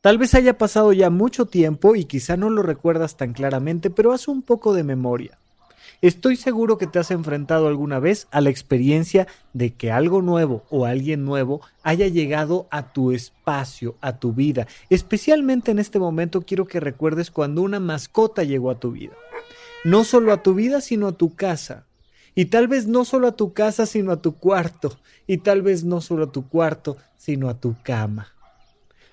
Tal vez haya pasado ya mucho tiempo y quizá no lo recuerdas tan claramente, pero haz un poco de memoria. Estoy seguro que te has enfrentado alguna vez a la experiencia de que algo nuevo o alguien nuevo haya llegado a tu espacio, a tu vida. Especialmente en este momento quiero que recuerdes cuando una mascota llegó a tu vida. No solo a tu vida, sino a tu casa. Y tal vez no solo a tu casa, sino a tu cuarto. Y tal vez no solo a tu cuarto, sino a tu cama.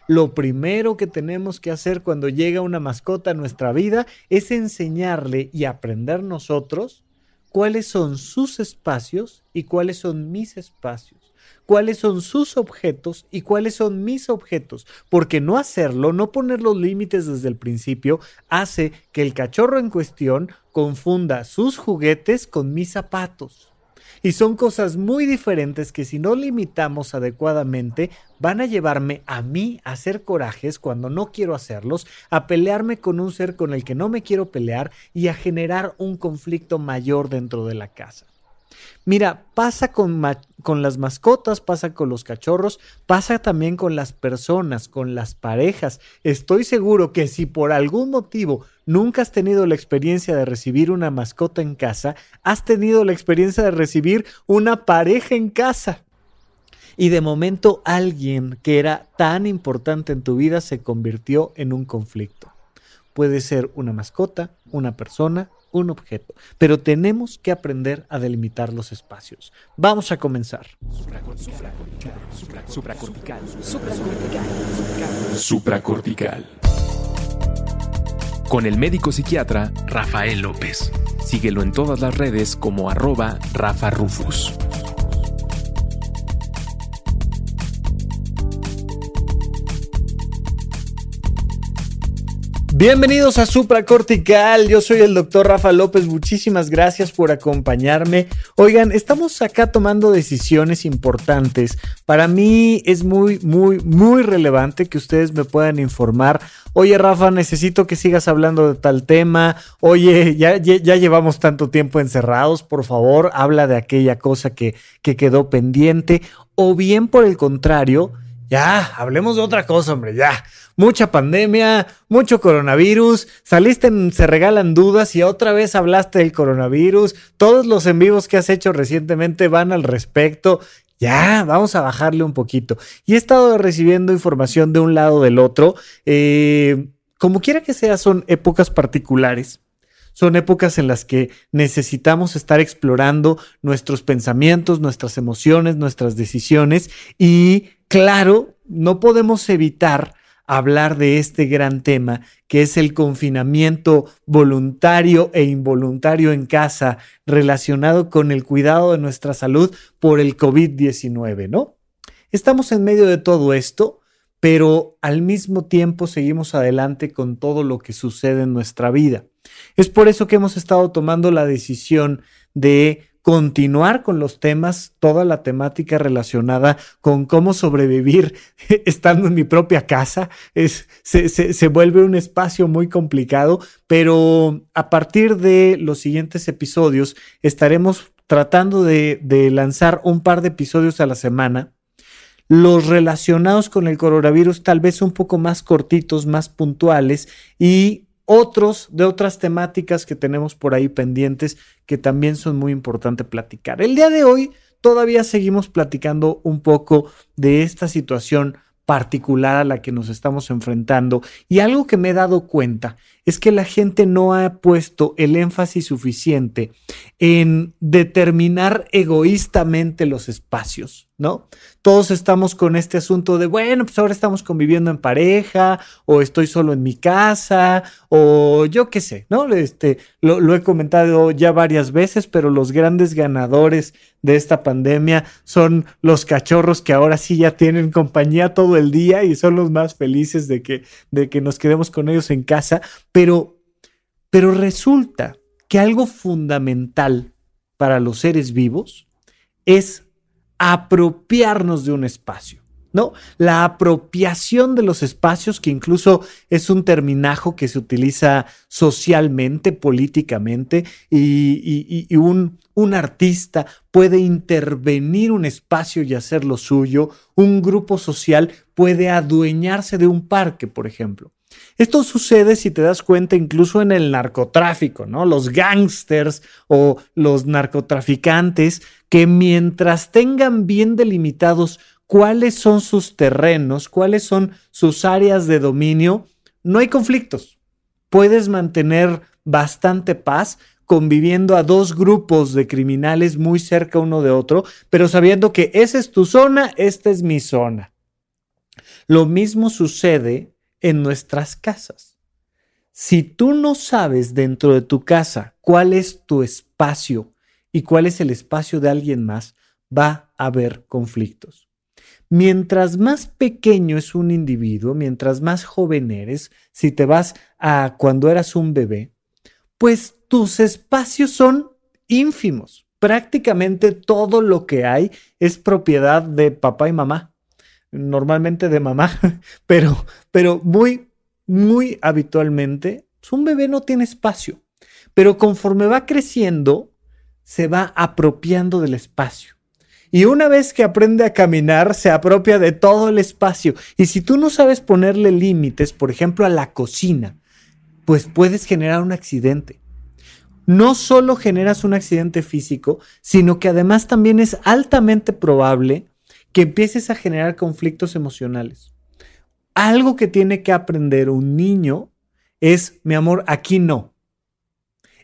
Lo primero que tenemos que hacer cuando llega una mascota a nuestra vida es enseñarle y aprender nosotros cuáles son sus espacios y cuáles son mis espacios, cuáles son sus objetos y cuáles son mis objetos, porque no hacerlo, no poner los límites desde el principio, hace que el cachorro en cuestión confunda sus juguetes con mis zapatos. Y son cosas muy diferentes que si no limitamos adecuadamente van a llevarme a mí a hacer corajes cuando no quiero hacerlos, a pelearme con un ser con el que no me quiero pelear y a generar un conflicto mayor dentro de la casa. Mira, pasa con, con, las mascotas, pasa con los cachorros, pasa también con las personas, con las parejas. Estoy seguro que si por algún motivo nunca has tenido la experiencia de recibir una mascota en casa, has tenido la experiencia de recibir una pareja en casa. Y de momento alguien que era tan importante en tu vida se convirtió en un conflicto. Puede ser una mascota, una persona, un objeto, pero tenemos que aprender a delimitar los espacios. Vamos a comenzar. Con el médico psiquiatra Rafael López. Síguelo en todas las redes como arroba Rafa Rufus. Bienvenidos a Supracortical, yo soy el doctor Rafa López, muchísimas gracias por acompañarme. Oigan, estamos acá tomando decisiones importantes. Para mí es muy, muy, muy relevante que ustedes me puedan informar. Oye Rafa, necesito que sigas hablando de tal tema. Oye, ya, ya, llevamos tanto tiempo encerrados, por favor, habla de aquella cosa que, que quedó pendiente. O bien por el contrario, ya, hablemos de otra cosa, hombre, ya mucha pandemia, mucho coronavirus, saliste Se Regalan Dudas y otra vez hablaste del coronavirus, todos los en vivos que has hecho recientemente van al respecto. Ya, vamos a bajarle un poquito. Y he estado recibiendo información de un lado del otro. Eh, como quiera que sea, son épocas particulares. Son épocas en las que necesitamos estar explorando nuestros pensamientos, nuestras emociones, nuestras decisiones. Y claro, no podemos evitar hablar de este gran tema que es el confinamiento voluntario e involuntario en casa relacionado con el cuidado de nuestra salud por el COVID-19, ¿no? Estamos en medio de todo esto, pero al mismo tiempo seguimos adelante con todo lo que sucede en nuestra vida. Es por eso que hemos estado tomando la decisión de continuar con los temas, toda la temática relacionada con cómo sobrevivir estando en mi propia casa. Es, se, vuelve un espacio muy complicado, pero a partir de los siguientes episodios estaremos tratando de, de lanzar un par de episodios a la semana los relacionados con el coronavirus tal vez un poco más cortitos, más puntuales y otros de otras temáticas que tenemos por ahí pendientes que también son muy importantes platicar. El día de hoy todavía seguimos platicando un poco de esta situación particular a la que nos estamos enfrentando y algo que me he dado cuenta es que la gente no ha puesto el énfasis suficiente en determinar egoístamente los espacios, ¿no? Todos estamos con este asunto de, bueno, pues ahora estamos conviviendo en pareja, o estoy solo en mi casa, o yo qué sé, ¿no? Este, lo, lo he comentado ya varias veces, pero los grandes ganadores de esta pandemia son los cachorros que ahora sí ya tienen compañía todo el día y son los más felices de que, de que nos quedemos con ellos en casa, pero, pero resulta que algo fundamental para los seres vivos es apropiarnos de un espacio. ¿no? La apropiación de los espacios, que incluso es un terminajo que se utiliza socialmente, políticamente, y, un, un artista puede intervenir un espacio y hacerlo suyo, un grupo social puede adueñarse de un parque, por ejemplo. Esto sucede, si te das cuenta, incluso en el narcotráfico, ¿no? Los gángsters o los narcotraficantes que mientras tengan bien delimitados cuáles son sus terrenos, cuáles son sus áreas de dominio, no hay conflictos. Puedes mantener bastante paz conviviendo a dos grupos de criminales muy cerca uno de otro, pero sabiendo que esa es tu zona, esta es mi zona. Lo mismo sucede en nuestras casas. Si tú no sabes dentro de tu casa cuál es tu espacio y cuál es el espacio de alguien más, va a haber conflictos. Mientras más pequeño es un individuo, mientras más joven eres, si te vas a cuando eras un bebé, pues tus espacios son ínfimos. Prácticamente todo lo que hay es propiedad de papá y mamá. Normalmente de mamá, pero, pero muy, muy habitualmente, un bebé no tiene espacio. Pero conforme va creciendo, se va apropiando del espacio. Y una vez que aprende a caminar, se apropia de todo el espacio. Y si tú no sabes ponerle límites, por ejemplo, a la cocina, pues puedes generar un accidente. No solo generas un accidente físico, sino que además también es altamente probable que empieces a generar conflictos emocionales. Algo que tiene que aprender un niño es, mi amor, aquí no.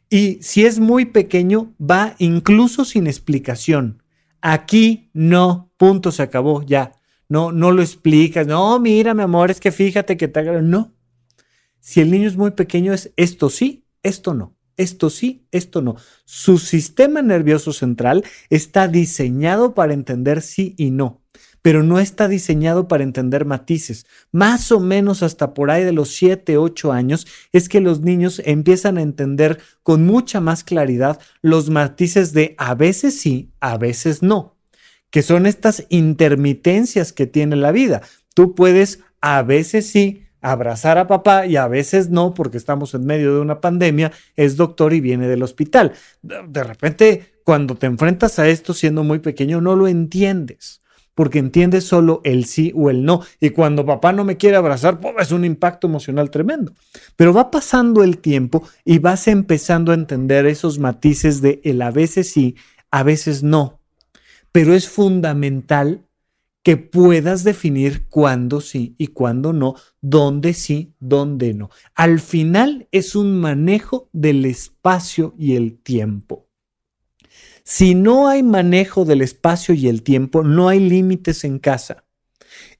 Y si es muy pequeño, va incluso sin explicación. Aquí no, punto, se acabó, ya. No, no lo explicas. No, mira, mi amor, es que fíjate que te No. Si el niño es muy pequeño, es esto sí, esto no. Esto sí, esto no. Su sistema nervioso central está diseñado para entender sí y no pero no está diseñado para entender matices. Más o menos hasta por ahí de los 7, 8 años es que los niños empiezan a entender con mucha más claridad los matices de a veces sí, a veces no, que son estas intermitencias que tiene la vida. Tú puedes a veces sí abrazar a papá y a veces no, porque estamos en medio de una pandemia, es doctor y viene del hospital. De repente, cuando te enfrentas a esto siendo muy pequeño, no lo entiendes porque entiende solo el sí o el no. Y cuando papá no me quiere abrazar, pues es un impacto emocional tremendo. Pero va pasando el tiempo y vas empezando a entender esos matices de el a veces sí, a veces no. Pero es fundamental que puedas definir cuándo sí y cuándo no, dónde sí, dónde no. Al final es un manejo del espacio y el tiempo. Si no hay manejo del espacio y el tiempo, no hay límites en casa.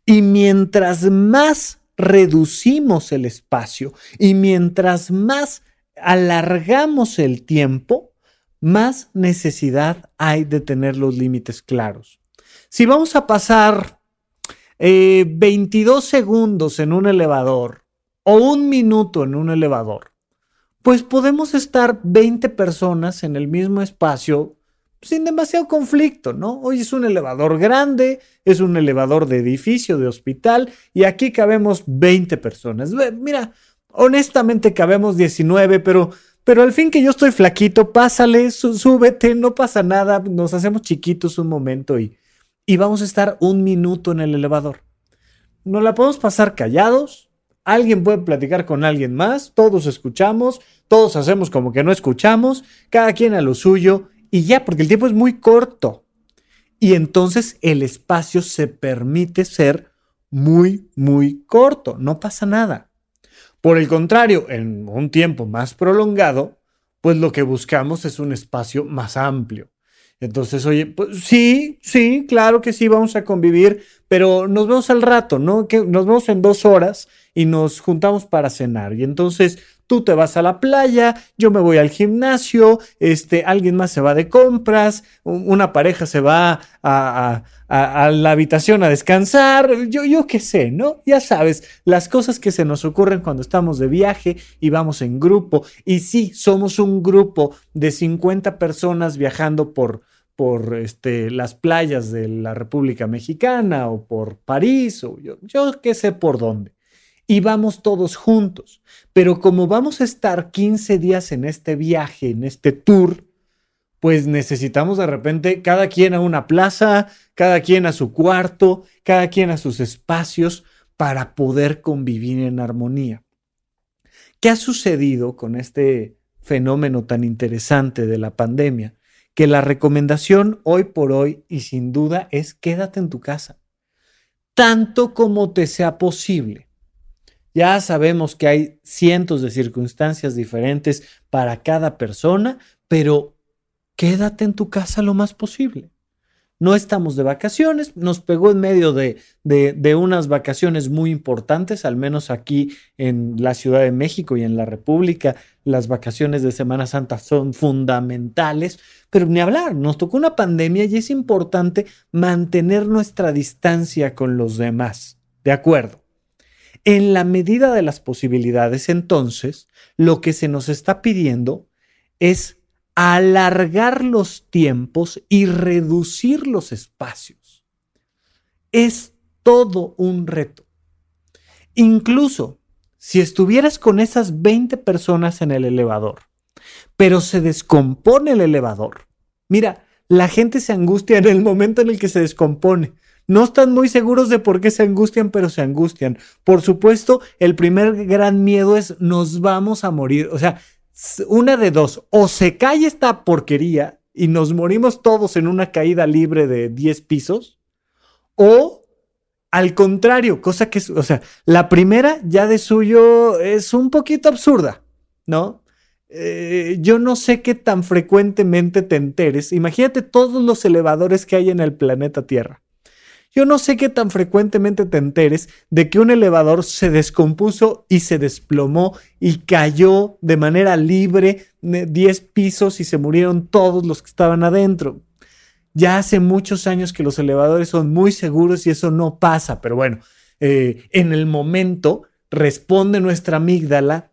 Y mientras más reducimos el espacio y mientras más alargamos el tiempo, más necesidad hay de tener los límites claros. Si vamos a pasar 22 eh, segundos en un elevador o un minuto en un elevador, pues podemos estar 20 personas en el mismo espacio sin demasiado conflicto, ¿no? Hoy es un elevador grande, es un elevador de edificio, de hospital, y aquí cabemos 20 personas. Mira, honestamente cabemos 19, pero, pero al fin que yo estoy flaquito, pásale, súbete, no pasa nada, nos hacemos chiquitos un momento y, y vamos a estar un minuto en el elevador. Nos la podemos pasar callados, alguien puede platicar con alguien más, todos escuchamos, todos hacemos como que no escuchamos, cada quien a lo suyo y ya, porque el tiempo es muy corto. Y entonces el espacio se permite ser muy, muy corto. No pasa nada. Por el contrario, en un tiempo más prolongado, pues lo que buscamos es un espacio más amplio. Entonces, oye, pues sí, sí, claro que sí, vamos a convivir, pero nos vemos al rato, ¿no? Que nos vemos en dos horas y nos juntamos para cenar. Y entonces tú te vas a la playa, yo me voy al gimnasio, este, alguien más se va de compras, una pareja se va a, la habitación a descansar, yo, yo qué sé, ¿no? Ya sabes, las cosas que se nos ocurren cuando estamos de viaje y vamos en grupo. Y sí, somos un grupo de 50 personas viajando por, por este, las playas de la República Mexicana o por París o yo, yo qué sé por dónde. Y vamos todos juntos. Pero como vamos a estar 15 días en este viaje, en este tour, pues necesitamos de repente cada quien a una plaza, cada quien a su cuarto, cada quien a sus espacios para poder convivir en armonía. ¿Qué ha sucedido con este fenómeno tan interesante de la pandemia? Que la recomendación hoy por hoy y sin duda es quédate en tu casa, tanto como te sea posible. Ya sabemos que hay cientos de circunstancias diferentes para cada persona, pero quédate en tu casa lo más posible. No estamos de vacaciones, nos pegó en medio de, de, unas vacaciones muy importantes, al menos aquí en la Ciudad de México y en la República, las vacaciones de Semana Santa son fundamentales, pero ni hablar, nos tocó una pandemia y es importante mantener nuestra distancia con los demás. De acuerdo. En la medida de las posibilidades, entonces, lo que se nos está pidiendo es alargar los tiempos y reducir los espacios. Es todo un reto. Incluso si estuvieras con esas 20 personas en el elevador, pero se descompone el elevador. Mira, la gente se angustia en el momento en el que se descompone. No están muy seguros de por qué se angustian, pero se angustian. Por supuesto, el primer gran miedo es nos vamos a morir. O sea, una de dos, o se cae esta porquería y nos morimos todos en una caída libre de 10 pisos, o al contrario, cosa que, o sea, la primera ya de suyo es un poquito absurda, ¿no? Eh, yo no sé qué tan frecuentemente te enteres. Imagínate todos los elevadores que hay en el planeta Tierra. Yo no sé qué tan frecuentemente te enteres de que un elevador se descompuso y se desplomó y cayó de manera libre 10 pisos y se murieron todos los que estaban adentro. Ya hace muchos años que los elevadores son muy seguros y eso no pasa, pero bueno, eh, en el momento responde nuestra amígdala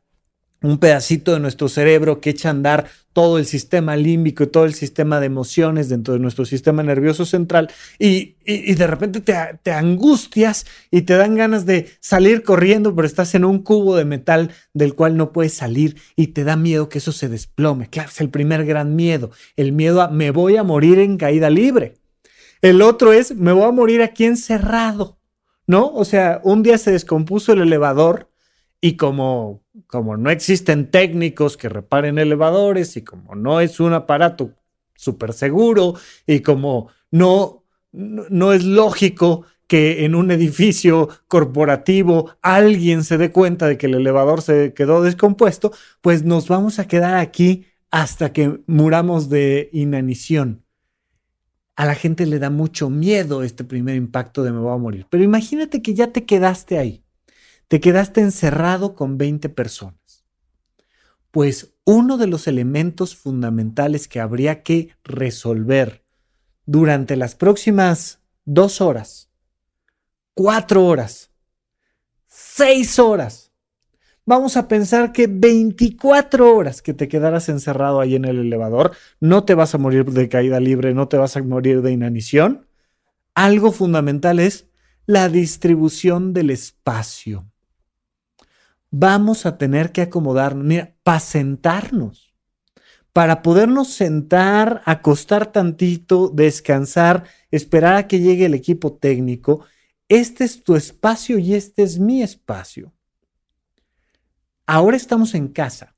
un pedacito de nuestro cerebro que echa a andar todo el sistema límbico y todo el sistema de emociones dentro de nuestro sistema nervioso central y, de repente te, te, angustias y te dan ganas de salir corriendo, pero estás en un cubo de metal del cual no puedes salir y te da miedo que eso se desplome. Claro, es el primer gran miedo, el miedo a me voy a morir en caída libre. El otro es me voy a morir aquí encerrado, ¿no? O sea, un día se descompuso el elevador y como, como no existen técnicos que reparen elevadores y como no es un aparato súper seguro y como no, no es lógico que en un edificio corporativo alguien se dé cuenta de que el elevador se quedó descompuesto, pues nos vamos a quedar aquí hasta que muramos de inanición. A la gente le da mucho miedo este primer impacto de me voy a morir. Pero imagínate que ya te quedaste ahí te quedaste encerrado con 20 personas. Pues uno de los elementos fundamentales que habría que resolver durante las próximas dos horas, cuatro horas, seis horas, vamos a pensar que 24 horas que te quedaras encerrado ahí en el elevador, no te vas a morir de caída libre, no te vas a morir de inanición. Algo fundamental es la distribución del espacio vamos a tener que acomodarnos, mira, para sentarnos, para podernos sentar, acostar tantito, descansar, esperar a que llegue el equipo técnico. Este es tu espacio y este es mi espacio. Ahora estamos en casa.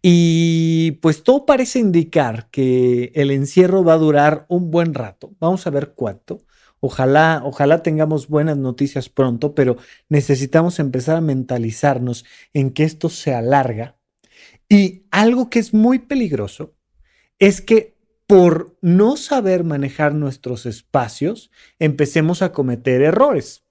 Y pues todo parece indicar que el encierro va a durar un buen rato. Vamos a ver cuánto. Ojalá, ojalá tengamos buenas noticias pronto, pero necesitamos empezar a mentalizarnos en que esto se alarga. Y algo que es muy peligroso es que por no saber manejar nuestros espacios, empecemos a cometer errores.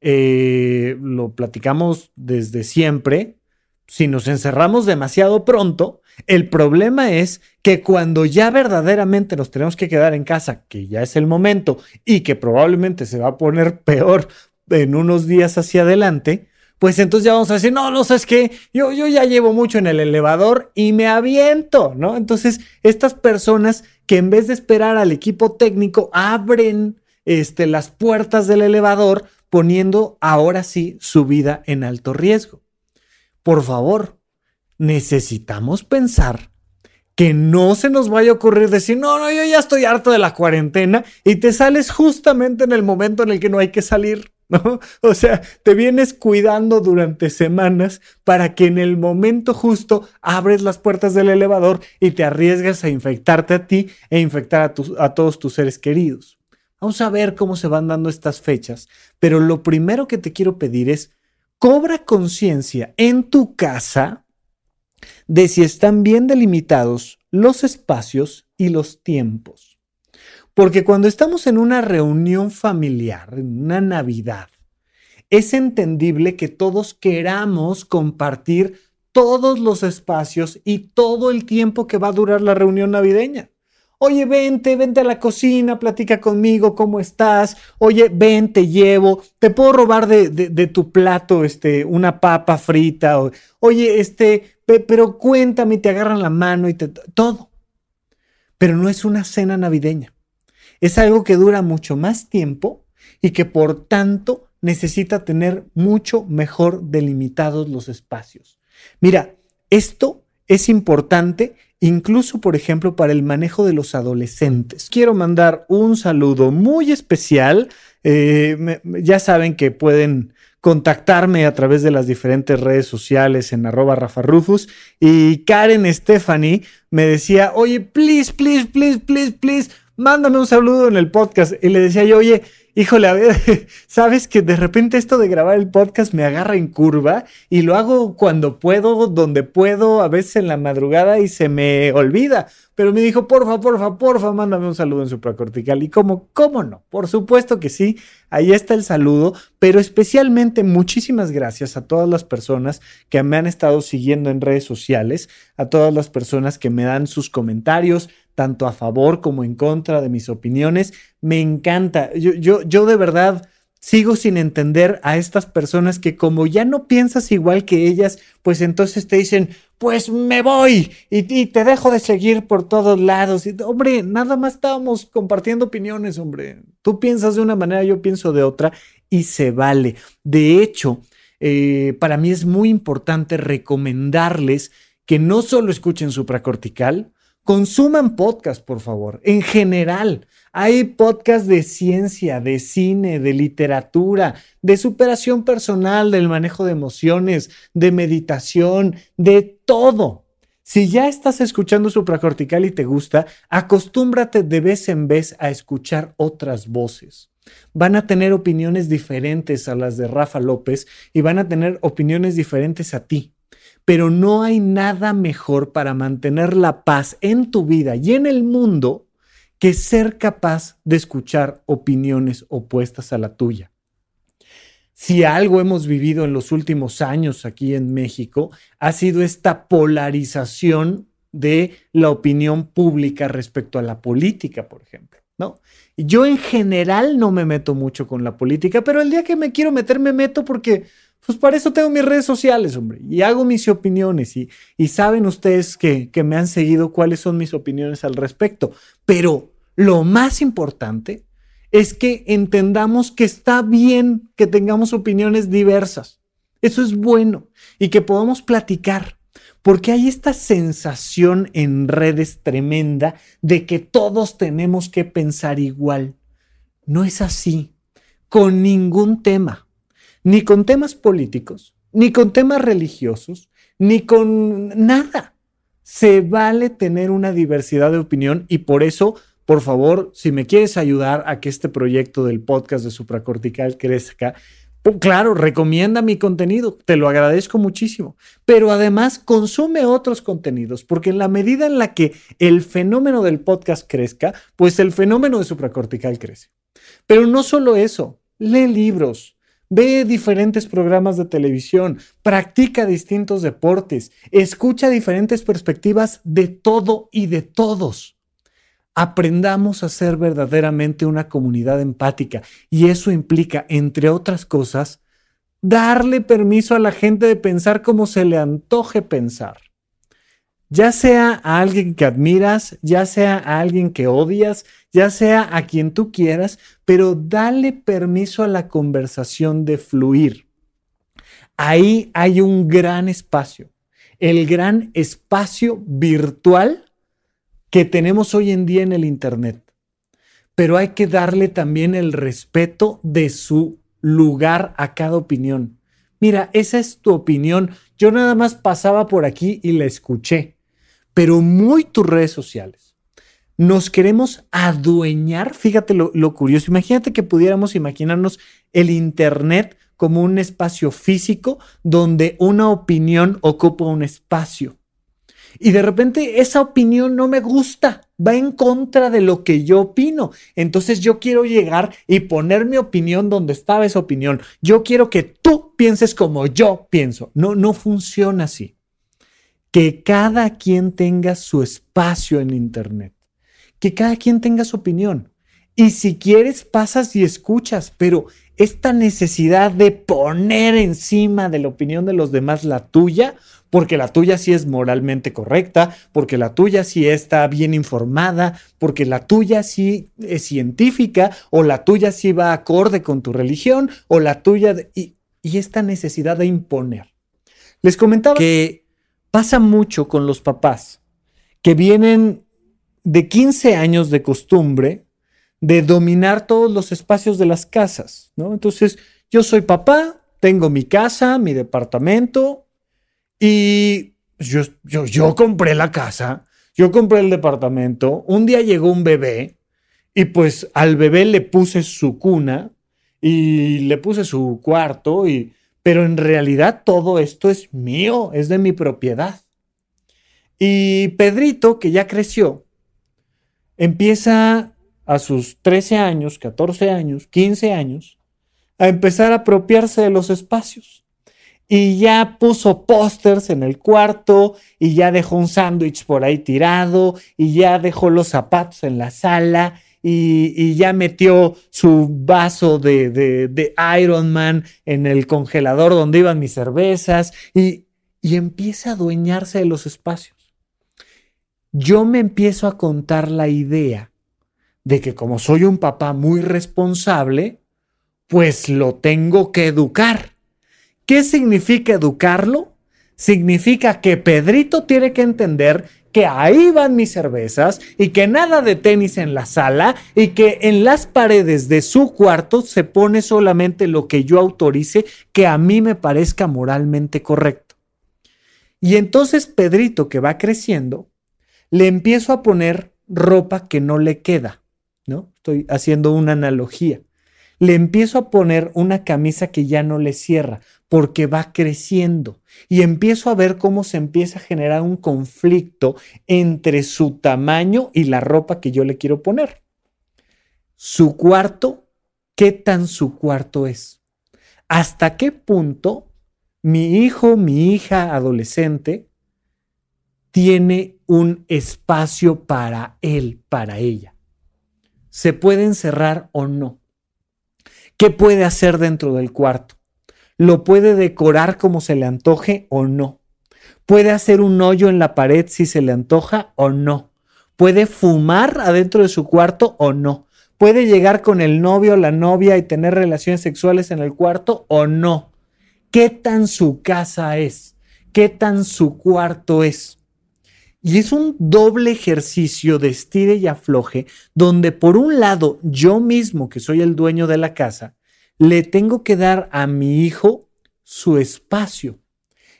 Eh, lo platicamos desde siempre. Si nos encerramos demasiado pronto, el problema es que cuando ya verdaderamente nos tenemos que quedar en casa, que ya es el momento y que probablemente se va a poner peor en unos días hacia adelante, pues entonces ya vamos a decir, no, no sabes qué, yo, yo ya llevo mucho en el elevador y me aviento, ¿no? Entonces, estas personas que en vez de esperar al equipo técnico, abren este, las puertas del elevador, poniendo ahora sí su vida en alto riesgo. Por favor, necesitamos pensar que no se nos vaya a ocurrir decir, no, no, yo ya estoy harto de la cuarentena y te sales justamente en el momento en el que no hay que salir, ¿no? O sea, te vienes cuidando durante semanas para que en el momento justo abres las puertas del elevador y te arriesgas a infectarte a ti e infectar a, a todos tus seres queridos. Vamos a ver cómo se van dando estas fechas, pero lo primero que te quiero pedir es, cobra conciencia en tu casa de si están bien delimitados los espacios y los tiempos. Porque cuando estamos en una reunión familiar, en una Navidad, es entendible que todos queramos compartir todos los espacios y todo el tiempo que va a durar la reunión navideña. Oye, vente, vente a la cocina, platica conmigo, ¿cómo estás? Oye, ven, te llevo, te puedo robar de, tu plato este, una papa frita. Oye, este, pero cuéntame, te agarran la mano y te... Todo. Pero no es una cena navideña. Es algo que dura mucho más tiempo y que por tanto necesita tener mucho mejor delimitados los espacios. Mira, esto es importante incluso por ejemplo para el manejo de los adolescentes. Quiero mandar un saludo muy especial. Eh, ya saben que pueden contactarme a través de las diferentes redes sociales en arroba Rafa Rufus. Y Karen Stephanie me decía, oye, please, please, please, please, please, mándame un saludo en el podcast. Y le decía yo, oye, híjole, a ver, sabes que de repente esto de grabar el podcast me agarra en curva y lo hago cuando puedo, donde puedo, a veces en la madrugada y se me olvida. Pero me dijo, porfa, porfa, porfa, mándame un saludo en supracortical. Y como, ¿cómo no? Por supuesto que sí, ahí está el saludo, pero especialmente muchísimas gracias a todas las personas que me han estado siguiendo en redes sociales, a todas las personas que me dan sus comentarios, tanto a favor como en contra de mis opiniones. Me encanta. Yo, yo, yo de verdad sigo sin entender a estas personas que como ya no piensas igual que ellas, pues entonces te dicen, pues me voy y, te dejo de seguir por todos lados. Y, hombre, nada más estábamos compartiendo opiniones, hombre. Tú piensas de una manera, yo pienso de otra y se vale. De hecho, eh, para mí es muy importante recomendarles que no solo escuchen supracortical, Consuman podcast, por favor, en general. Hay podcast de ciencia, de cine, de literatura, de superación personal, del manejo de emociones, de meditación, de todo. Si ya estás escuchando supracortical y te gusta, acostúmbrate de vez en vez a escuchar otras voces. Van a tener opiniones diferentes a las de Rafa López y van a tener opiniones diferentes a ti pero no hay nada mejor para mantener la paz en tu vida y en el mundo que ser capaz de escuchar opiniones opuestas a la tuya. Si algo hemos vivido en los últimos años aquí en México, ha sido esta polarización de la opinión pública respecto a la política, por ejemplo. ¿no? Yo en general no me meto mucho con la política, pero el día que me quiero meter me meto porque pues para eso tengo mis redes sociales, hombre, y hago mis opiniones y, saben ustedes que, que me han seguido cuáles son mis opiniones al respecto. Pero lo más importante es que entendamos que está bien que tengamos opiniones diversas. Eso es bueno y que podamos platicar, porque hay esta sensación en redes tremenda de que todos tenemos que pensar igual. No es así, con ningún tema ni con temas políticos, ni con temas religiosos, ni con nada. Se vale tener una diversidad de opinión y por eso, por favor, si me quieres ayudar a que este proyecto del podcast de supracortical crezca, claro, recomienda mi contenido, te lo agradezco muchísimo, pero además consume otros contenidos, porque en la medida en la que el fenómeno del podcast crezca, pues el fenómeno de supracortical crece. Pero no solo eso, lee libros, Ve diferentes programas de televisión, practica distintos deportes, escucha diferentes perspectivas de todo y de todos. Aprendamos a ser verdaderamente una comunidad empática y eso implica, entre otras cosas, darle permiso a la gente de pensar como se le antoje pensar. Ya sea a alguien que admiras, ya sea a alguien que odias, ya sea a quien tú quieras, pero dale permiso a la conversación de fluir. Ahí hay un gran espacio, el gran espacio virtual que tenemos hoy en día en el Internet. Pero hay que darle también el respeto de su lugar a cada opinión. Mira, esa es tu opinión. Yo nada más pasaba por aquí y la escuché, pero muy tus redes sociales. Nos queremos adueñar, fíjate lo, curioso, imagínate que pudiéramos imaginarnos el Internet como un espacio físico donde una opinión ocupa un espacio. Y de repente esa opinión no me gusta, va en contra de lo que yo opino. Entonces yo quiero llegar y poner mi opinión donde estaba esa opinión. Yo quiero que tú pienses como yo pienso. No, no funciona así. Que cada quien tenga su espacio en Internet. Que cada quien tenga su opinión. Y si quieres, pasas y escuchas, pero esta necesidad de poner encima de la opinión de los demás la tuya, porque la tuya sí es moralmente correcta, porque la tuya sí está bien informada, porque la tuya sí es científica, o la tuya sí va acorde con tu religión, o la tuya... y, esta necesidad de imponer. Les comentaba que pasa mucho con los papás, que vienen de 15 años de costumbre de dominar todos los espacios de las casas, ¿no? Entonces, yo soy papá, tengo mi casa, mi departamento y yo, yo, yo compré la casa, yo compré el departamento, un día llegó un bebé y pues al bebé le puse su cuna y le puse su cuarto y pero en realidad todo esto es mío, es de mi propiedad. Y Pedrito, que ya creció, empieza a sus 13 años, 14 años, 15 años, a empezar a apropiarse de los espacios. Y ya puso pósters en el cuarto, y ya dejó un sándwich por ahí tirado, y ya dejó los zapatos en la sala, y, ya metió su vaso de, de, Iron Man en el congelador donde iban mis cervezas, y, y empieza a adueñarse de los espacios. Yo me empiezo a contar la idea de que como soy un papá muy responsable, pues lo tengo que educar. ¿Qué significa educarlo? Significa que Pedrito tiene que entender que ahí van mis cervezas y que nada de tenis en la sala y que en las paredes de su cuarto se pone solamente lo que yo autorice que a mí me parezca moralmente correcto. Y entonces Pedrito que va creciendo, le empiezo a poner ropa que no le queda. ¿no? Estoy haciendo una analogía. Le empiezo a poner una camisa que ya no le cierra porque va creciendo y empiezo a ver cómo se empieza a generar un conflicto entre su tamaño y la ropa que yo le quiero poner. Su cuarto, ¿qué tan su cuarto es? ¿Hasta qué punto mi hijo, mi hija adolescente tiene un espacio para él, para ella? se puede encerrar o no. ¿Qué puede hacer dentro del cuarto? ¿Lo puede decorar como se le antoje o no? ¿Puede hacer un hoyo en la pared si se le antoja o no? ¿Puede fumar adentro de su cuarto o no? ¿Puede llegar con el novio o la novia y tener relaciones sexuales en el cuarto o no? ¿Qué tan su casa es? ¿Qué tan su cuarto es? Y es un doble ejercicio de estire y afloje, donde por un lado yo mismo, que soy el dueño de la casa, le tengo que dar a mi hijo su espacio.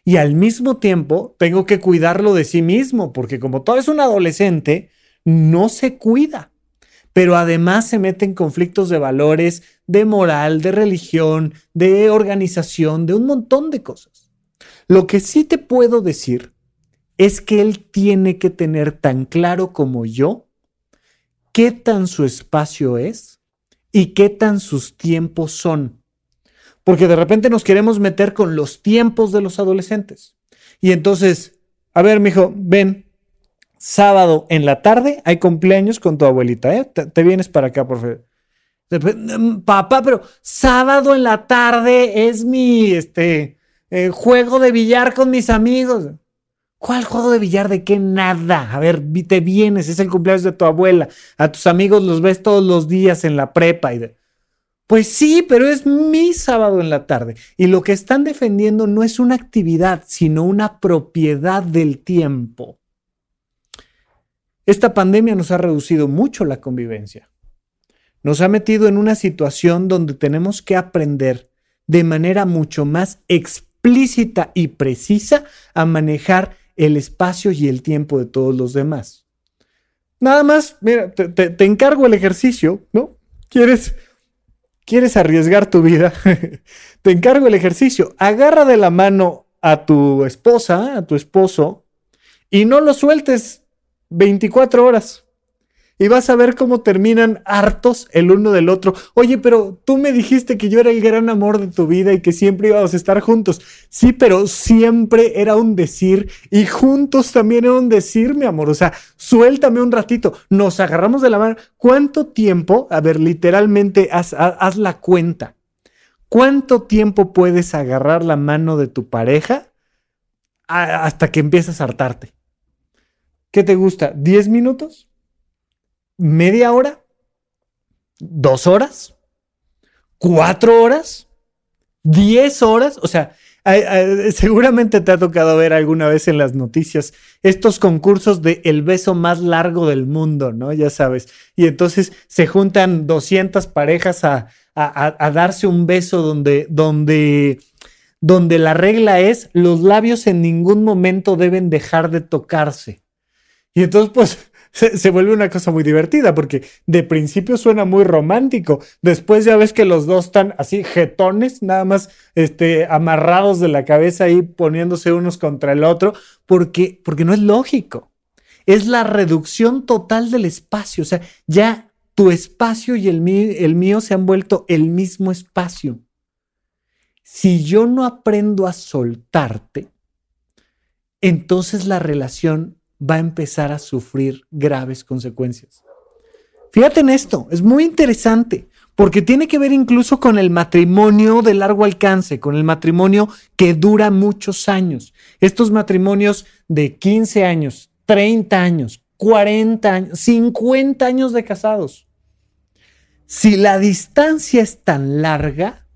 Y al mismo tiempo tengo que cuidarlo de sí mismo, porque como todo es un adolescente, no se cuida. Pero además se mete en conflictos de valores, de moral, de religión, de organización, de un montón de cosas. Lo que sí te puedo decir es que él tiene que tener tan claro como yo qué tan su espacio es y qué tan sus tiempos son. Porque de repente nos queremos meter con los tiempos de los adolescentes. Y entonces, a ver, mijo, ven, sábado en la tarde hay cumpleaños con tu abuelita, ¿eh? Te, vienes para acá, por favor. Mm, papá, pero sábado en la tarde es mi este, eh, juego de billar con mis amigos. ¿Cuál juego de billar? ¿De qué? Nada. A ver, te vienes, es el cumpleaños de tu abuela. A tus amigos los ves todos los días en la prepa. Pues sí, pero es mi sábado en la tarde. Y lo que están defendiendo no es una actividad, sino una propiedad del tiempo. Esta pandemia nos ha reducido mucho la convivencia nos ha metido en una situación donde tenemos que aprender de manera mucho más explícita y precisa a manejar el espacio y el tiempo de todos los demás. Nada más, mira, te, encargo el ejercicio, ¿no? ¿Quieres, quieres arriesgar tu vida? te encargo el ejercicio. Agarra de la mano a tu esposa, a tu esposo, y no lo sueltes 24 horas y vas a ver cómo terminan hartos el uno del otro. Oye, pero tú me dijiste que yo era el gran amor de tu vida y que siempre íbamos a estar juntos. Sí, pero siempre era un decir y juntos también era un decir, mi amor. O sea, suéltame un ratito. Nos agarramos de la mano. ¿Cuánto tiempo? A ver, literalmente, haz, la cuenta. ¿Cuánto tiempo puedes agarrar la mano de tu pareja hasta que empiezas a hartarte? ¿Qué te gusta? ¿10 minutos? Media hora, dos horas, cuatro horas, diez horas. O sea, seguramente te ha tocado ver alguna vez en las noticias estos concursos de el beso más largo del mundo, ¿no? Ya sabes. Y entonces se juntan 200 parejas a, darse un beso donde, donde, donde la regla es los labios en ningún momento deben dejar de tocarse. Y entonces, pues, se, vuelve una cosa muy divertida porque de principio suena muy romántico. Después ya ves que los dos están así jetones, nada más este, amarrados de la cabeza y poniéndose unos contra el otro, porque, porque no es lógico. Es la reducción total del espacio. O sea, ya tu espacio y el el mío se han vuelto el mismo espacio. Si yo no aprendo a soltarte, entonces la relación va a empezar a sufrir graves consecuencias. Fíjate en esto, es muy interesante, porque tiene que ver incluso con el matrimonio de largo alcance, con el matrimonio que dura muchos años. Estos matrimonios de 15 años, 30 años, 40 años, 50 años de casados. Si la distancia es tan larga,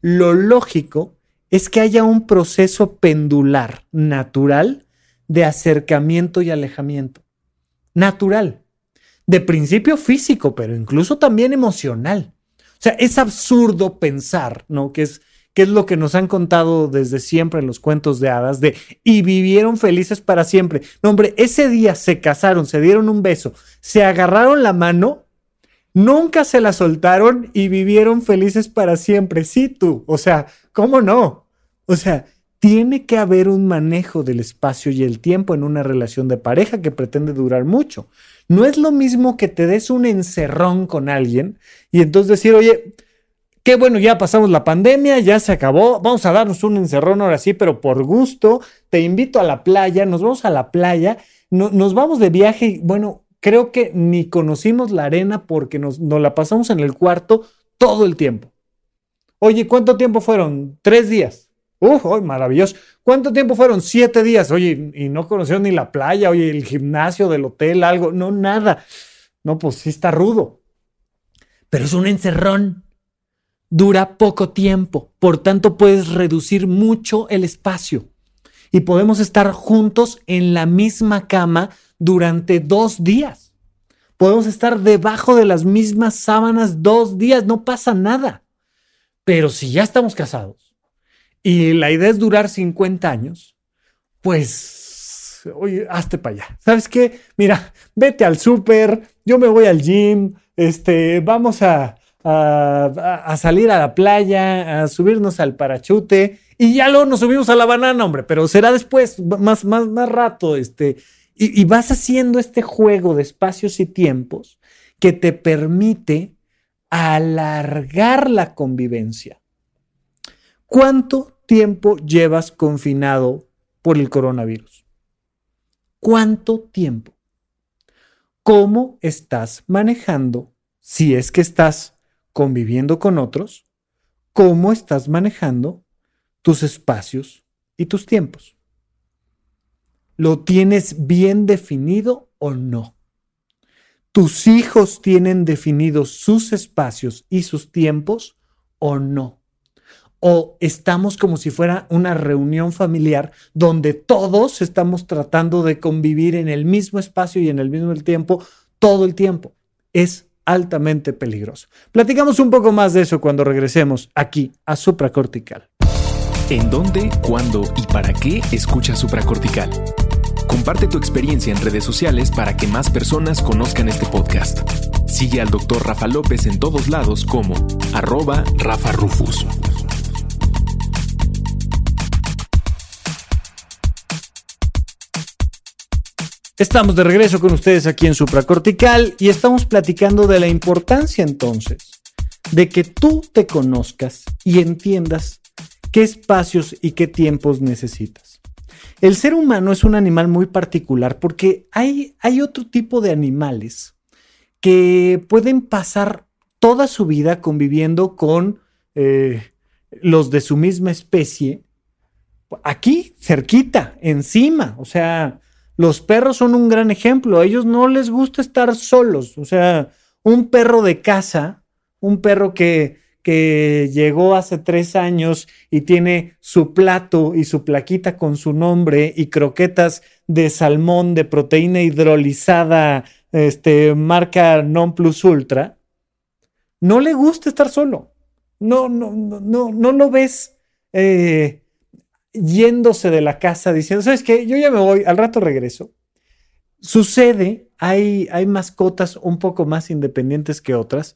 lo lógico es que haya un proceso pendular natural de acercamiento y alejamiento. Natural. De principio físico, pero incluso también emocional. O sea, es absurdo pensar, ¿no? Que es, que es lo que nos han contado desde siempre en los cuentos de hadas, de y vivieron felices para siempre. No, hombre, ese día se casaron, se dieron un beso, se agarraron la mano, nunca se la soltaron y vivieron felices para siempre. Sí, tú. O sea, ¿cómo no? O sea, tiene que haber un manejo del espacio y el tiempo en una relación de pareja que pretende durar mucho. No es lo mismo que te des un encerrón con alguien y entonces decir, oye, qué bueno, ya pasamos la pandemia, ya se acabó, vamos a darnos un encerrón ahora sí, pero por gusto, te invito a la playa, nos vamos a la playa, nos vamos de viaje y bueno, creo que ni conocimos la arena porque nos, nos la pasamos en el cuarto todo el tiempo. Oye, ¿cuánto tiempo fueron? Tres días. Uf, maravilloso. ¿Cuánto tiempo fueron? Siete días. Oye, y no conocieron ni la playa, oye, el gimnasio del hotel, algo. No, nada. No, pues sí está rudo. Pero es un encerrón. Dura poco tiempo. Por tanto, puedes reducir mucho el espacio. Y podemos estar juntos en la misma cama durante dos días. Podemos estar debajo de las mismas sábanas dos días. No pasa nada. Pero si ya estamos casados y la idea es durar 50 años, pues, oye, hazte para allá. ¿Sabes qué? Mira, vete al súper, yo me voy al gym, este, vamos a, a, salir a la playa, a subirnos al parachute y ya luego nos subimos a la banana, hombre, pero será después, más, más, más rato, este, y, y vas haciendo este juego de espacios y tiempos que te permite alargar la convivencia. ¿Cuánto tiempo llevas confinado por el coronavirus? ¿Cuánto tiempo? ¿Cómo estás manejando, si es que estás conviviendo con otros, cómo estás manejando tus espacios y tus tiempos. ¿Lo tienes bien definido o no? ¿Tus hijos tienen definidos sus espacios y sus tiempos o no? ¿O estamos como si fuera una reunión familiar donde todos estamos tratando de convivir en el mismo espacio y en el mismo tiempo todo el tiempo? Es altamente peligroso. Platicamos un poco más de eso cuando regresemos aquí a supracortical. ¿En dónde, cuándo y para qué escucha supracortical? Comparte tu experiencia en redes sociales para que más personas conozcan este podcast. Sigue al Dr. Rafa López en todos lados como arroba Rafa Rufus. Estamos de regreso con ustedes aquí en Supracortical y estamos platicando de la importancia entonces de que tú te conozcas y entiendas qué espacios y qué tiempos necesitas. El ser humano es un animal muy particular porque hay, hay otro tipo de animales que pueden pasar toda su vida conviviendo con eh, los de su misma especie, aquí, cerquita, encima. O sea, los perros son un gran ejemplo. A ellos no les gusta estar solos. O sea, un perro de casa, un perro que que llegó hace tres años y tiene su plato y su plaquita con su nombre y croquetas de salmón de proteína hidrolizada, este, marca non plus ultra, no le gusta estar solo. No, no, no, no, no lo ves eh, yéndose de la casa diciendo, ¿sabes qué? Yo ya me voy, al rato regreso. Sucede, hay, hay mascotas un poco más independientes que otras,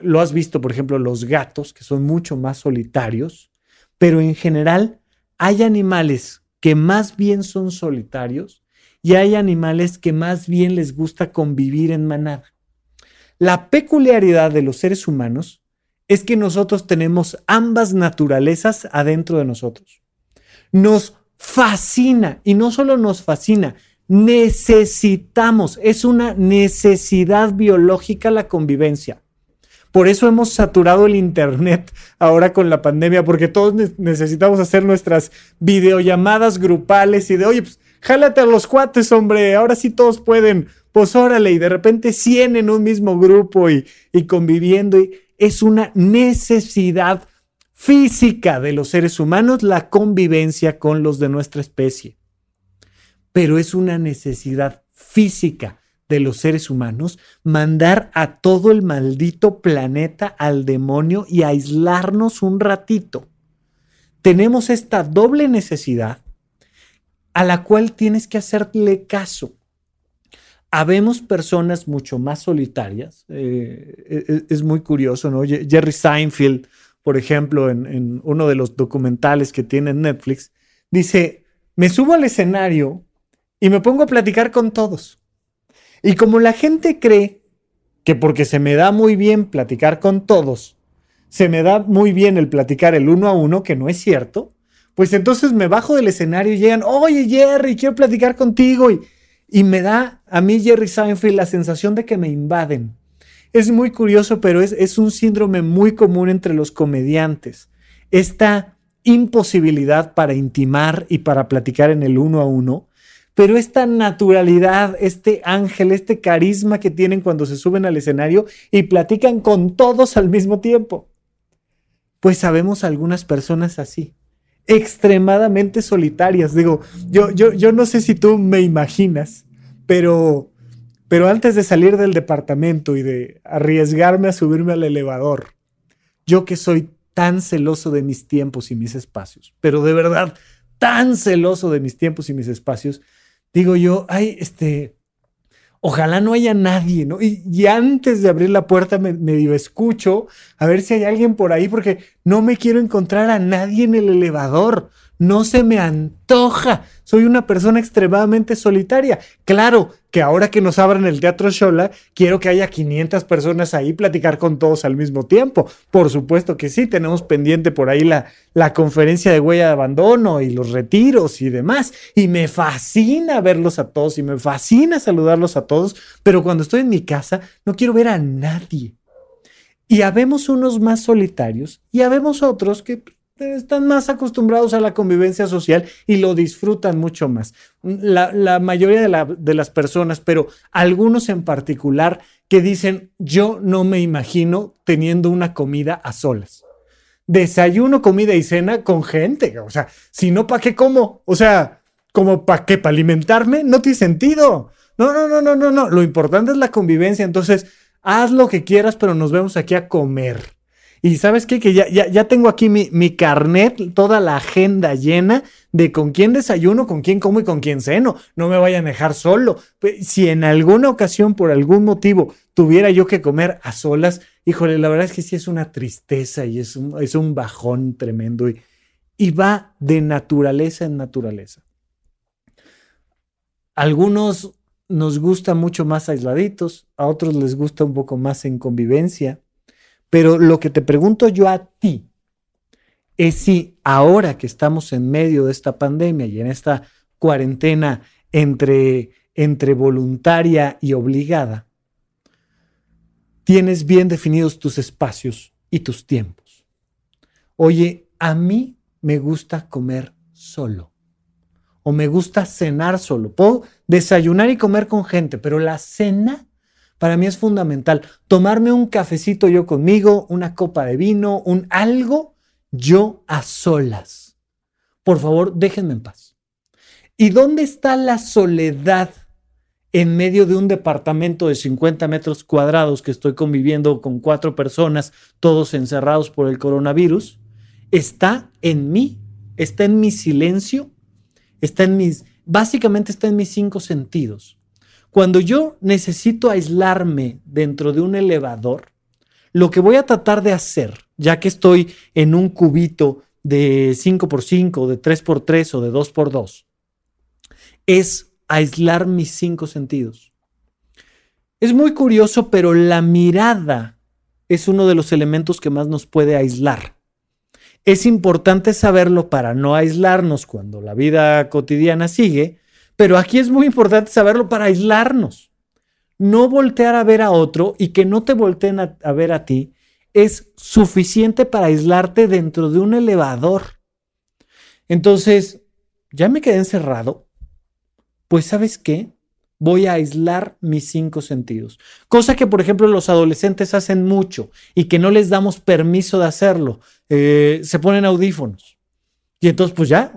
lo has visto, por ejemplo, los gatos, que son mucho más solitarios, pero en general hay animales que más bien son solitarios y hay animales que más bien les gusta convivir en manada. La peculiaridad de los seres humanos es que nosotros tenemos ambas naturalezas adentro de nosotros. Nos fascina y no solo nos fascina, necesitamos, es una necesidad biológica la convivencia. Por eso hemos saturado el Internet ahora con la pandemia, porque todos necesitamos hacer nuestras videollamadas grupales y de, oye, pues jálate a los cuates, hombre, ahora sí todos pueden, pues órale, y de repente 100 en un mismo grupo y, y conviviendo. Y es una necesidad física de los seres humanos la convivencia con los de nuestra especie. Pero es una necesidad física de los seres humanos, mandar a todo el maldito planeta al demonio y aislarnos un ratito. Tenemos esta doble necesidad a la cual tienes que hacerle caso. Habemos personas mucho más solitarias. Eh, e, e, es, muy curioso, ¿no? Jerry Seinfeld, por ejemplo, en, uno de los documentales que tiene Netflix, dice, me subo al escenario y me pongo a platicar con todos y como la gente cree que porque se me da muy bien platicar con todos, se me da muy bien el platicar el uno a uno, que no es cierto, pues entonces me bajo del escenario y llegan, oye Jerry, quiero platicar contigo. Y, y me da a mí Jerry Seinfeld la sensación de que me invaden. Es muy curioso, pero es, es un síndrome muy común entre los comediantes. Esta imposibilidad para intimar y para platicar en el uno a uno pero esta naturalidad, este ángel, este carisma que tienen cuando se suben al escenario y platican con todos al mismo tiempo. Pues sabemos algunas personas así, extremadamente solitarias. Digo, yo, yo, yo no sé si tú me imaginas, pero, pero antes de salir del departamento y de arriesgarme a subirme al elevador, yo que soy tan celoso de mis tiempos y mis espacios, pero de verdad tan celoso de mis tiempos y mis espacios, digo yo, ay, este, ojalá no haya nadie, ¿no? Y, antes de abrir la puerta me, me, escucho a ver si hay alguien por ahí, porque no me quiero encontrar a nadie en el elevador no se me antoja. Soy una persona extremadamente solitaria. Claro que ahora que nos abran el Teatro Shola, quiero que haya 500 personas ahí platicar con todos al mismo tiempo. Por supuesto que sí, tenemos pendiente por ahí la, la conferencia de huella de abandono y los retiros y demás. Y me fascina verlos a todos y me fascina saludarlos a todos, pero cuando estoy en mi casa no quiero ver a nadie. Y habemos unos más solitarios y habemos otros que están más acostumbrados a la convivencia social y lo disfrutan mucho más. La, mayoría de, de, las personas, pero algunos en particular, que dicen, yo no me imagino teniendo una comida a solas. Desayuno, comida y cena con gente. O sea, si no, ¿para qué como? O sea, ¿como para qué? ¿Para alimentarme? No tiene sentido. No, no, no, no, no, no. Lo importante es la convivencia. Entonces, haz lo que quieras, pero nos vemos aquí a comer. Y sabes qué? Que ya, ya, tengo aquí mi, mi, carnet, toda la agenda llena de con quién desayuno, con quién como y con quién ceno. No me vayan a dejar solo. Si en alguna ocasión, por algún motivo, tuviera yo que comer a solas, híjole, la verdad es que sí es una tristeza y es un, es un bajón tremendo. Y, y va de naturaleza en naturaleza. Algunos nos gusta mucho más aisladitos, a otros les gusta un poco más en convivencia pero lo que te pregunto yo a ti es si ahora que estamos en medio de esta pandemia y en esta cuarentena entre, entre voluntaria y obligada, tienes bien definidos tus espacios y tus tiempos. Oye, a mí me gusta comer solo o me gusta cenar solo. Puedo desayunar y comer con gente, pero la cena para mí es fundamental tomarme un cafecito yo conmigo, una copa de vino, un algo, yo a solas. Por favor, déjenme en paz. ¿Y dónde está la soledad en medio de un departamento de 50 metros cuadrados que estoy conviviendo con cuatro personas, todos encerrados por el coronavirus? Está en mí, está en mi silencio, está en mis, básicamente está en mis cinco sentidos. Cuando yo necesito aislarme dentro de un elevador, lo que voy a tratar de hacer, ya que estoy en un cubito de 5x5, de 3x3 o de 2x2, es aislar mis cinco sentidos. Es muy curioso, pero la mirada es uno de los elementos que más nos puede aislar. Es importante saberlo para no aislarnos cuando la vida cotidiana sigue, pero aquí es muy importante saberlo para aislarnos. No voltear a ver a otro y que no te volteen a, ver a ti es suficiente para aislarte dentro de un elevador. Entonces, ya me quedé encerrado. Pues sabes qué? Voy a aislar mis cinco sentidos. Cosa que, por ejemplo, los adolescentes hacen mucho y que no les damos permiso de hacerlo. Eh, se ponen audífonos y entonces, pues ya,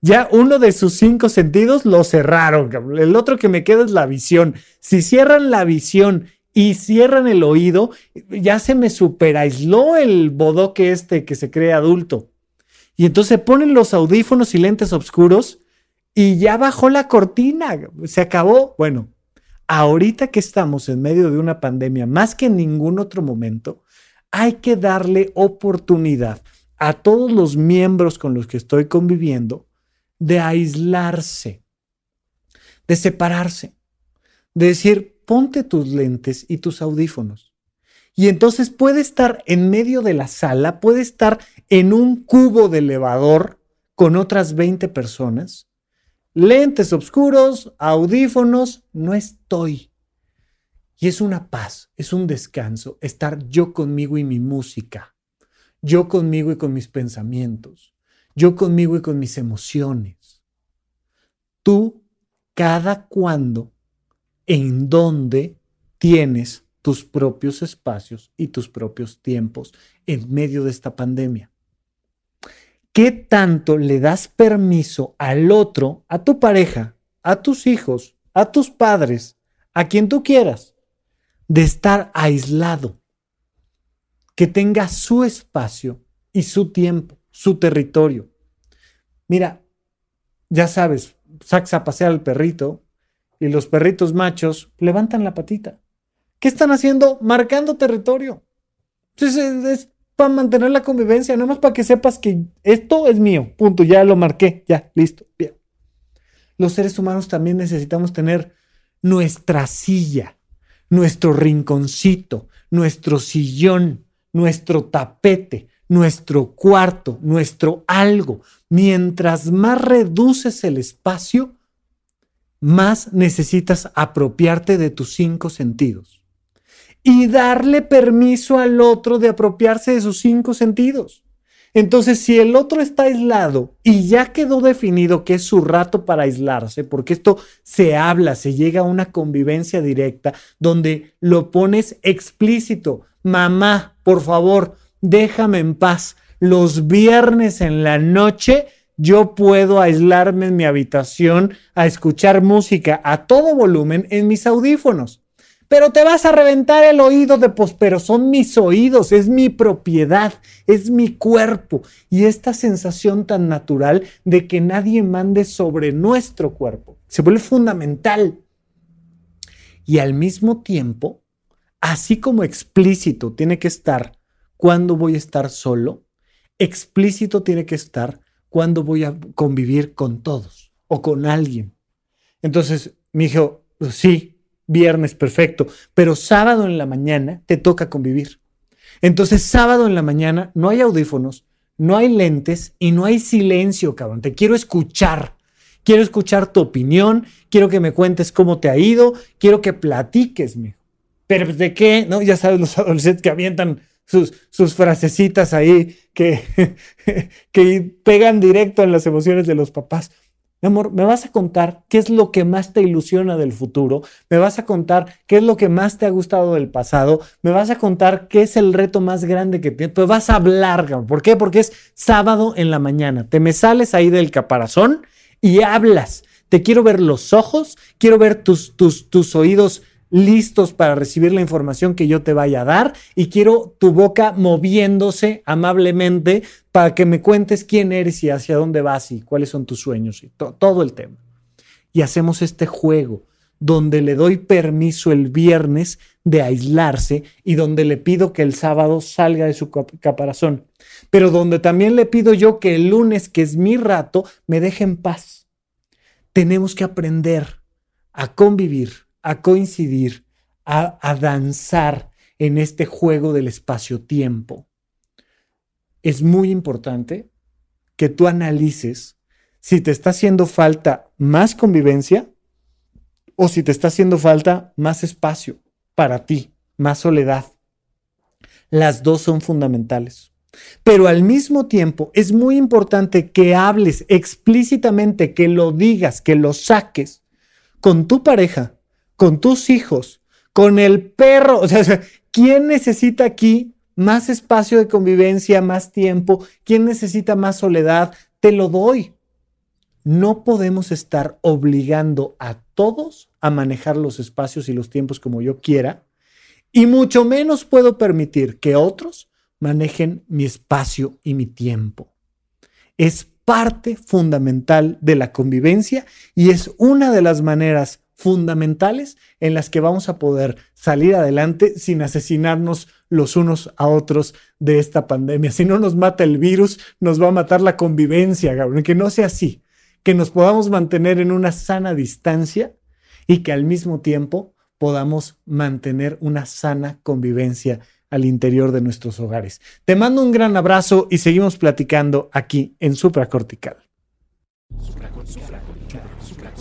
ya uno de sus cinco sentidos lo cerraron. El otro que me queda es la visión. Si cierran la visión y cierran el oído, ya se me superaisló el bodoque este que se cree adulto. Y entonces ponen los audífonos y lentes oscuros y ya bajó la cortina. Se acabó. Bueno, ahorita que estamos en medio de una pandemia, más que en ningún otro momento, hay que darle oportunidad a todos los miembros con los que estoy conviviendo de aislarse, de separarse, de decir, ponte tus lentes y tus audífonos. Y entonces puede estar en medio de la sala, puede estar en un cubo de elevador con otras 20 personas, lentes oscuros, audífonos, no estoy. Y es una paz, es un descanso, estar yo conmigo y mi música yo conmigo y con mis pensamientos, yo conmigo y con mis emociones. Tú, cada cuando, en dónde tienes tus propios espacios y tus propios tiempos en medio de esta pandemia. ¿Qué tanto le das permiso al otro, a tu pareja, a tus hijos, a tus padres, a quien tú quieras, de estar aislado? Que tenga su espacio y su tiempo, su territorio. Mira, ya sabes, sacas a pasear al perrito y los perritos machos levantan la patita. ¿Qué están haciendo? Marcando territorio. Entonces es, para mantener la convivencia, nada más para que sepas que esto es mío. Punto, ya lo marqué, ya, listo, bien. Los seres humanos también necesitamos tener nuestra silla, nuestro rinconcito, nuestro sillón, nuestro tapete, nuestro cuarto, nuestro algo. Mientras más reduces el espacio, más necesitas apropiarte de tus cinco sentidos. y darle permiso al otro de apropiarse de sus cinco sentidos. Entonces, si el otro está aislado y ya quedó definido que es su rato para aislarse, porque esto se habla, se llega a una convivencia directa donde lo pones explícito, mamá, por favor, déjame en paz. Los viernes en la noche yo puedo aislarme en mi habitación a escuchar música a todo volumen en mis audífonos. Pero te vas a reventar el oído de pos, pero son mis oídos, es mi propiedad, es mi cuerpo. Y esta sensación tan natural de que nadie mande sobre nuestro cuerpo se vuelve fundamental. Y al mismo tiempo, así como explícito tiene que estar cuando voy a estar solo, explícito tiene que estar cuando voy a convivir con todos o con alguien. Entonces me dijo, sí, viernes perfecto, pero sábado en la mañana te toca convivir. Entonces sábado en la mañana no hay audífonos, no hay lentes y no hay silencio, cabrón. Te quiero escuchar. Quiero escuchar tu opinión, quiero que me cuentes cómo te ha ido, quiero que platiques, mijo. Pero ¿de qué? No, ya sabes los adolescentes que avientan sus, sus frasecitas ahí que, que pegan directo en las emociones de los papás. Mi amor, me vas a contar qué es lo que más te ilusiona del futuro, me vas a contar qué es lo que más te ha gustado del pasado, me vas a contar qué es el reto más grande que tienes, pues vas a hablar, ¿por qué? Porque es sábado en la mañana, te me sales ahí del caparazón y hablas. Te quiero ver los ojos, quiero ver tus, tus, tus oídos listos para recibir la información que yo te vaya a dar y quiero tu boca moviéndose amablemente para que me cuentes quién eres y hacia dónde vas y cuáles son tus sueños y todo el tema. Y hacemos este juego donde le doy permiso el viernes de aislarse y donde le pido que el sábado salga de su caparazón, pero donde también le pido yo que el lunes, que es mi rato, me deje en paz. Tenemos que aprender a convivir a coincidir, a, danzar en este juego del espacio-tiempo. Es muy importante que tú analices si te está haciendo falta más convivencia o si te está haciendo falta más espacio para ti, más soledad. Las dos son fundamentales. Pero al mismo tiempo es muy importante que hables explícitamente, que lo digas, que lo saques con tu pareja con tus hijos, con el perro. O sea, ¿quién necesita aquí más espacio de convivencia, más tiempo? ¿Quién necesita más soledad? Te lo doy. No podemos estar obligando a todos a manejar los espacios y los tiempos como yo quiera, y mucho menos puedo permitir que otros manejen mi espacio y mi tiempo. Es parte fundamental de la convivencia y es una de las maneras fundamentales en las que vamos a poder salir adelante sin asesinarnos los unos a otros de esta pandemia. Si no nos mata el virus, nos va a matar la convivencia, Gabriel. Que no sea así, que nos podamos mantener en una sana distancia y que al mismo tiempo podamos mantener una sana convivencia al interior de nuestros hogares. Te mando un gran abrazo y seguimos platicando aquí en Supracortical.